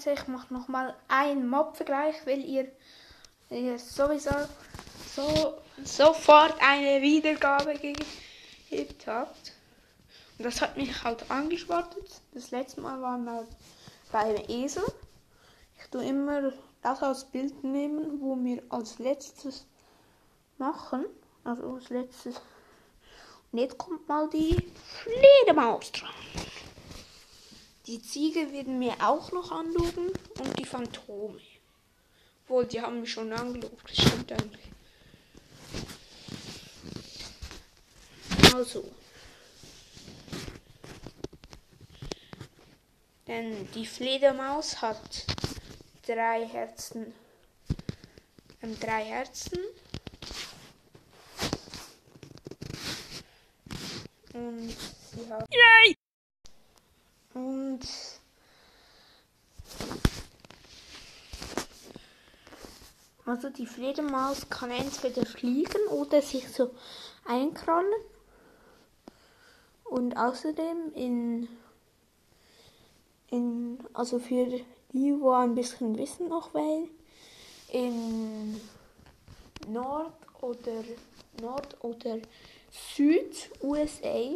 Leute, ich mache nochmal einen Mob-Vergleich, weil ihr, ihr sowieso so, sofort eine Wiedergabe gegeben habt. Und das hat mich halt angesportet. Das letzte Mal waren wir beim Esel. Ich tue immer das als Bild nehmen, wo wir als letztes machen. Also als letztes. Und jetzt kommt mal die Fledermaus dran. Die Ziege werden mir auch noch anschauen und die Phantome. Wohl, die haben mich schon angeschaut. Das stimmt eigentlich. Also. Denn die Fledermaus hat drei Herzen. Ähm, drei Herzen. Und sie hat. Yay! Und also die Fledermaus kann entweder fliegen oder sich so einkrallen. Und außerdem in, in also für die, wo ein bisschen Wissen noch will, in Nord oder Nord oder Süd USA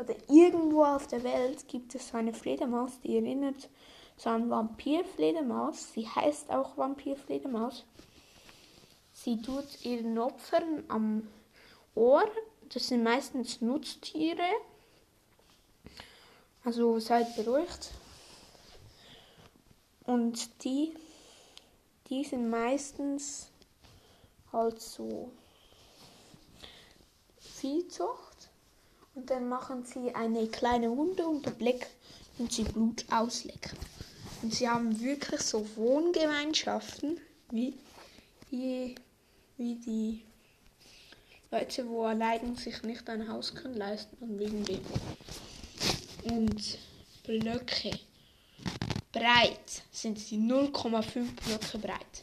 oder irgendwo auf der Welt gibt es eine Fledermaus, die erinnert so an Vampirfledermaus. Sie heißt auch Vampirfledermaus. Sie tut ihren Opfern am Ohr. Das sind meistens Nutztiere. Also seid beruhigt. Und die, die sind meistens halt so Viehzucht. Und dann machen sie eine kleine Wunde unter Blick und sie Blut auslecken. Und sie haben wirklich so Wohngemeinschaften wie, wie, wie die Leute, wo allein sich nicht ein Haus können leisten und wegen dem. Und Blöcke. Breit sind sie 0,5 Blöcke breit.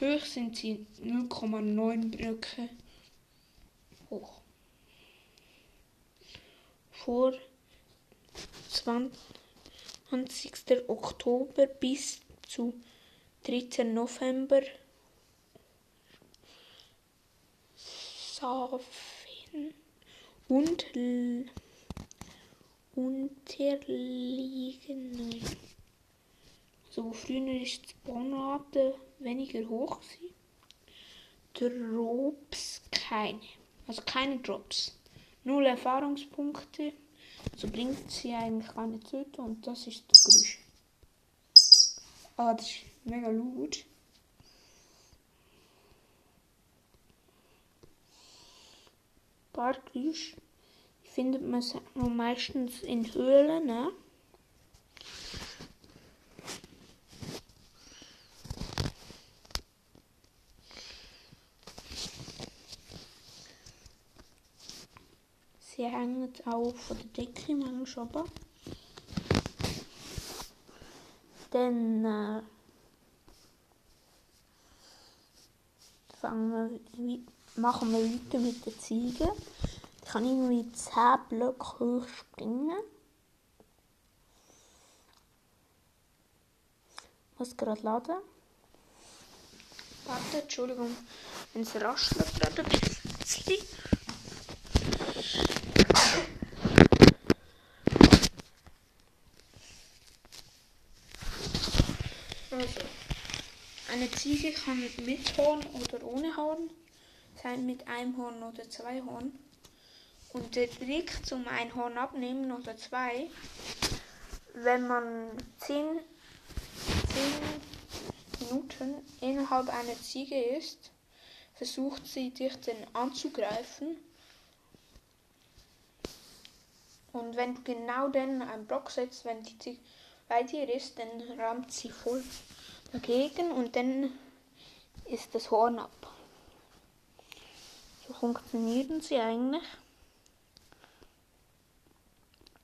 Hoch sind sie 0,9 Blöcke hoch vor 20. Oktober bis zu 3. November Safen und unterliegen. So früher ist die Bonrate weniger hoch. Drops keine. Also keine Drops null Erfahrungspunkte. So bringt sie eigentlich keine Töte und das ist das Geräusch. Ah, das ist mega laut. Bartgeräusch findet man meistens in Höhlen, ne? Hängen auch von der Decke manchmal. Dann äh, fangen wir, machen wir weiter mit der Ziege. Ich kann irgendwie 10 Blöcke hoch springen. Ich muss gerade laden. Warte, Entschuldigung, wenn es raschelt gerade ein bisschen. Also, eine Ziege kann mit Horn oder ohne Horn sein, mit einem Horn oder zwei Horn. Und der Trick zum ein Horn abnehmen oder zwei, wenn man 10, 10 Minuten innerhalb einer Ziege ist, versucht sie dich dann anzugreifen. Und wenn du genau dann einen Block setzt, wenn die Ziege bei dir ist, dann rammt sie voll dagegen und dann ist das Horn ab. So funktionieren sie eigentlich.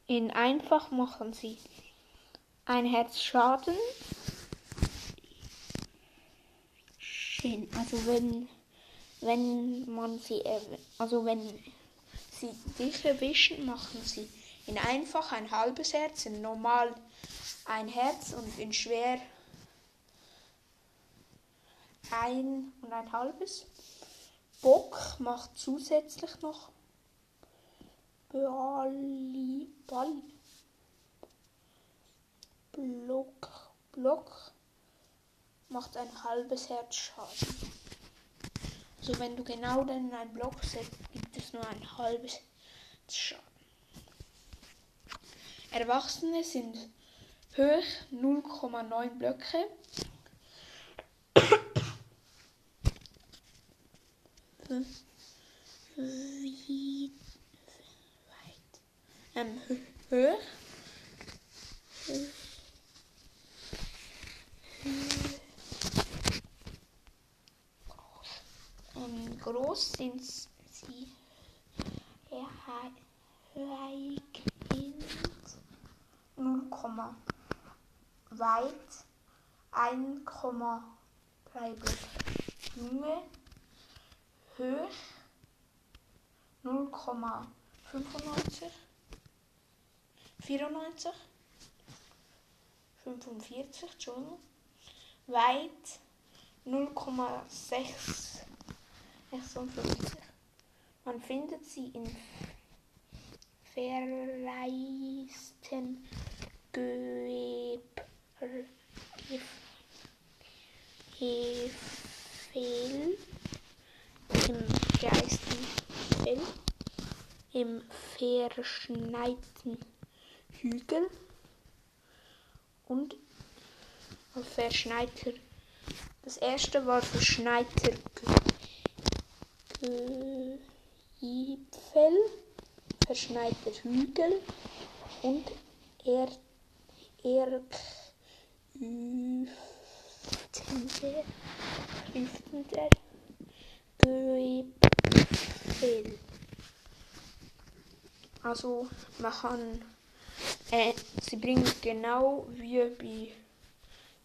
In einfach machen sie ein Herz Schaden. Schön. Also wenn wenn man sie also wenn sie dich erwischen, machen sie In einfach ein halbes Herz, in normal ein Herz und in schwer ein und ein halbes. Bock macht zusätzlich noch Bali, Bali, Block, Block macht ein halbes Herz Schaden. Also wenn du genau dann in einen Block setzt, gibt es nur ein halbes Schaden. Erwachsene sind hoch 0,9 Blöcke. Wie weit? Ähm, hoch. Ähm, groß sind sie erreichend 0, weit. 1,3 Blöcke. Junge. Hoch 0,95 94 45 Entschuldigung. Weit. 0,6 56 man findet sie in verreisten Gefäll im geisten Fell, im verschneiten Hügel und auf verschneiter. Das erste war verschneiter Gipfel, verschneiter Hügel und er, Erküftender, Hüftender Gipfel. Also man kann, äh, sie bringen genau wie bei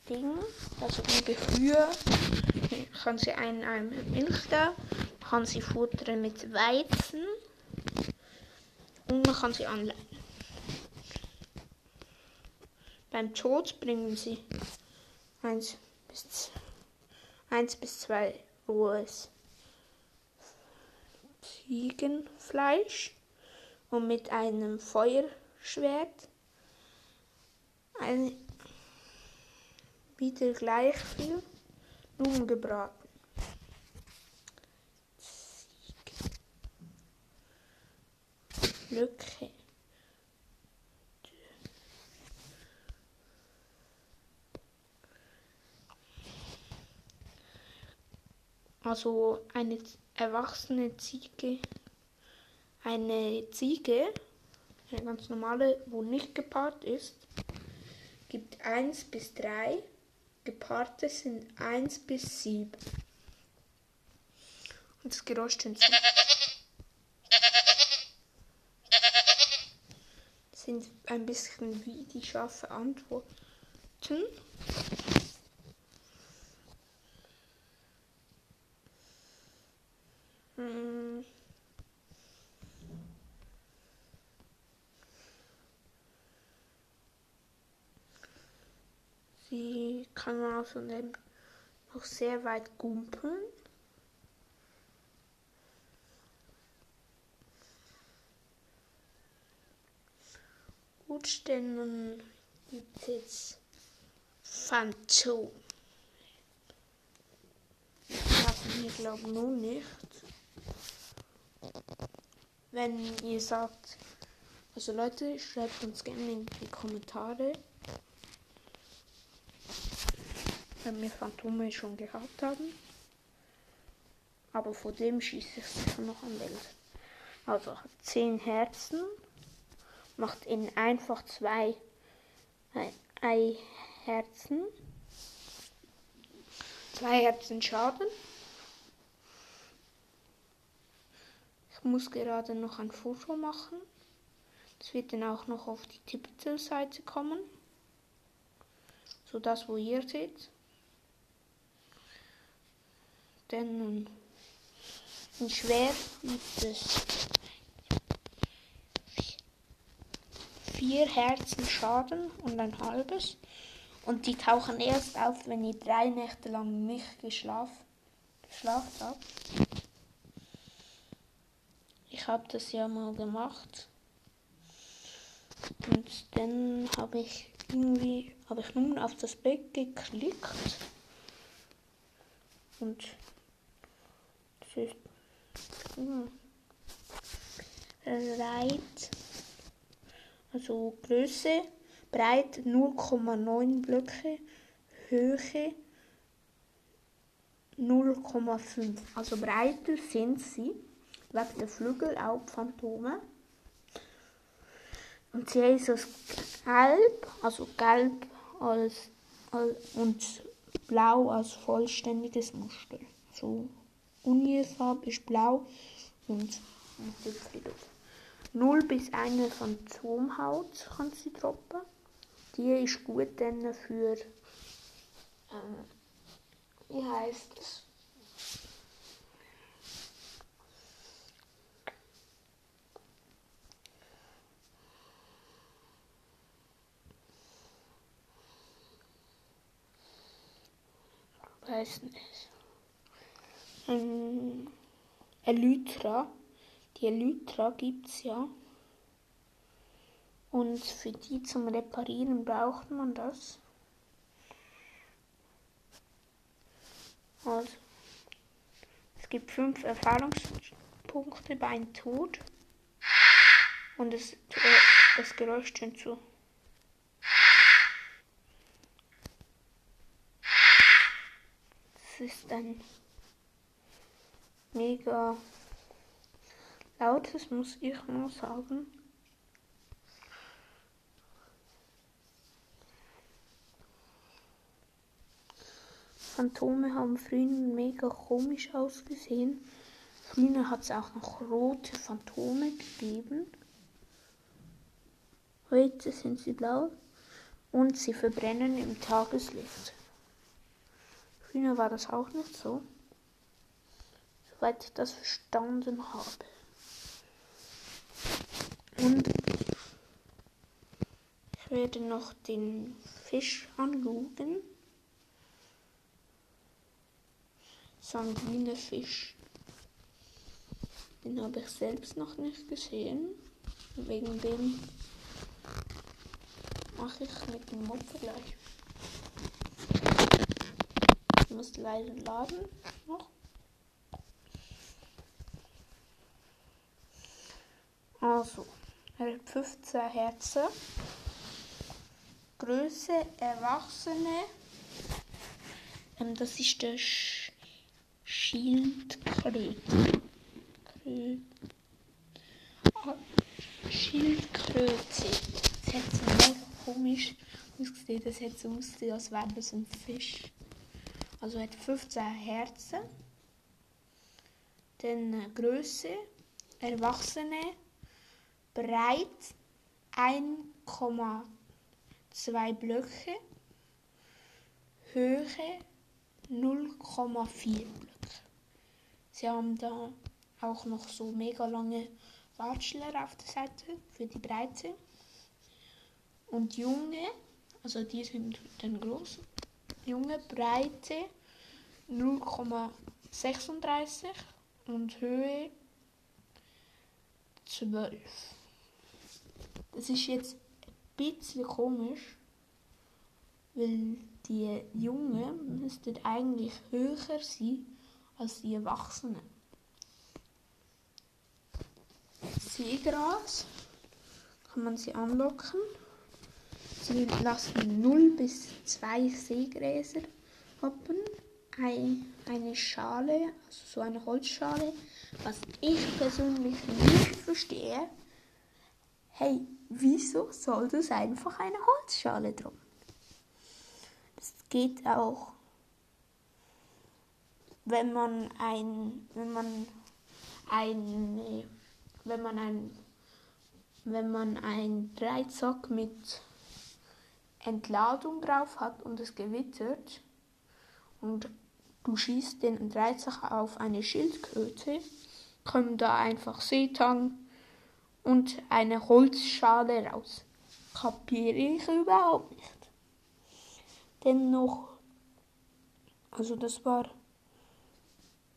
Dingen, also wie bei früher, kann sie einen, einen Milch da, kann sie futtern mit Weizen und man kann sie anleihen. Beim Tod bringen sie 1 bis 1 bis 2 rohes Ziegenfleisch und mit einem Feuerschwert ein, wieder gleich viel Blumen gebraten. Lücke. Also eine erwachsene Ziege, eine Ziege, eine ganz normale, wo nicht gepaart ist, gibt 1 bis 3, gepaarte sind 1 bis 7. Und das Geräusch sind, sind ein bisschen wie die Schafe antworten. Hm. Sie kann man außerdem noch sehr weit gumpeln. Gut, dann gibt es Phantom. Das wir glauben nur nicht wenn ihr sagt, also Leute, schreibt uns gerne in die Kommentare, wenn wir Phantome schon gehabt haben. Aber vor dem schieße ich sicher noch am Welt. Also hat 10 Herzen, macht in einfach zwei Ei Herzen. Zwei Herzen Schaden. muss gerade noch ein Foto machen. Das wird dann auch noch auf die Tipptel-Seite kommen. So das, wo ihr seht. Denn in schwer gibt es vier Herzen Schaden und ein halbes. Und die tauchen erst auf, wenn ihr drei Nächte lang nicht geschlafen, habt. Ich habe das ja mal gemacht. Und dann habe ich irgendwie, habe ich nun auf das Bett geklickt. Und hm, breit, also Größe breit 0,9 Blöcke, Höhe 0,5. Also breiter sind sie, wegen der Flügel auch Phantome. Und sie ist aus Gelb, also Gelb als, als, und Blau als vollständiges Muster. So Unifarbe ist blau und mit 0 bis 1 Phantomhaut kann sie droppen. Die ist gut dann für, ähm, wie heißt es? weiß nicht. Ähm, Elytra. Die Elytra gibt es ja. Und für die zum Reparieren braucht man das. Also, es gibt fünf Erfahrungspunkte beim Tod. Und es, äh, das Geräusch hinzu. Das ist ein mega lautes, muss ich mal sagen. Phantome haben früher mega komisch ausgesehen. Früher hat es auch noch rote Phantome gegeben. Heute sind sie blau und sie verbrennen im Tageslicht. Früher war das auch nicht so, soweit ich das verstanden habe. Und ich werde noch den Fisch anschauen. Sanguinefisch. Den habe ich selbst noch nicht gesehen. Wegen dem mache ich mit dem Mod gleich. Ich muss leider laden noch. Also, er hat 15 Herzen. Größe Erwachsene. Ähm, das ist der Sch Schildkröte. Schildkröte. Das hat so mega komisch ausgesehen. Das hat so ausgesehen, als wäre das ein Fisch. Also hat 15 Herzen. Dann äh, Größe, Erwachsene, breit 1,2 Blöcke, Höhe 0,4 Blöcke. Sie haben da auch noch so mega lange Watschler auf der Seite für die Breite. Und junge, also die sind dann groß, junge Breite 0,36 und Höhe 12. Das ist jetzt ein bisschen komisch, weil die Jungen müssten eigentlich höher sein als die Erwachsenen. Seegras kann man sie anlocken. Sie lassen 0 bis 2 Seegräser hoppen. eine Schale, also so eine Holzschale, was ich persönlich nicht verstehe. Hey, wieso soll das einfach eine Holzschale drum? Das geht auch wenn man ein, wenn man ein, wenn man ein, wenn man ein Dreizack mit Entladung drauf hat und es gewittert und du schießt den Dreizack auf eine Schildkröte, kommen da einfach Seetang und eine Holzschale raus. kapiere ich überhaupt nicht. Dennoch, also das war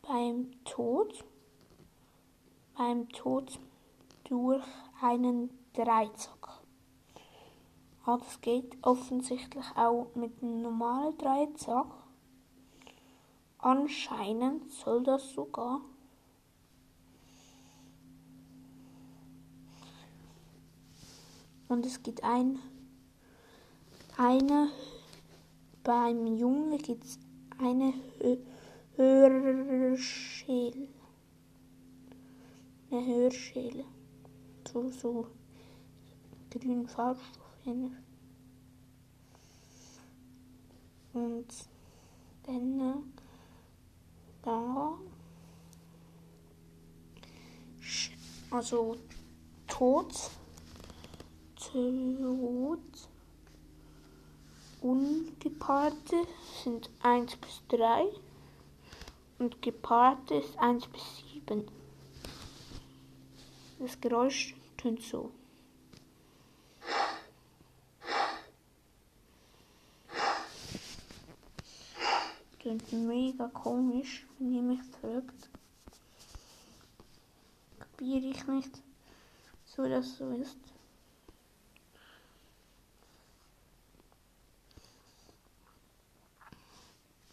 beim Tod, beim Tod durch einen Dreizack. Aber das geht offensichtlich auch mit einem normalen Dreizack. Anscheinend soll das sogar Und es gibt ein, eine, beim Junge gibt es eine Hörschäle. Eine Hörschäle. So, so grünen Farbstoff. Und dann äh, da also tot Tod. Ungepaarte sind 1 bis 3 und gepaarte ist 1 bis 7. Das Geräusch tönt so. Tönt mega komisch, wenn ihr mich fragt. Kapiere ich nicht, so das so ist.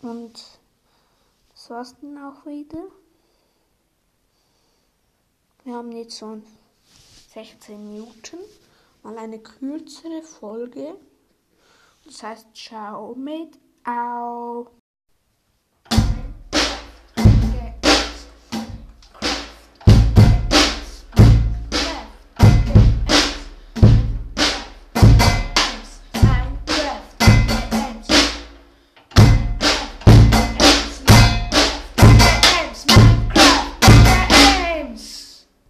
Und das war's dann auch wieder. Wir haben jetzt schon 16 Minuten, mal eine kürzere Folge. Das heißt, ciao mit au.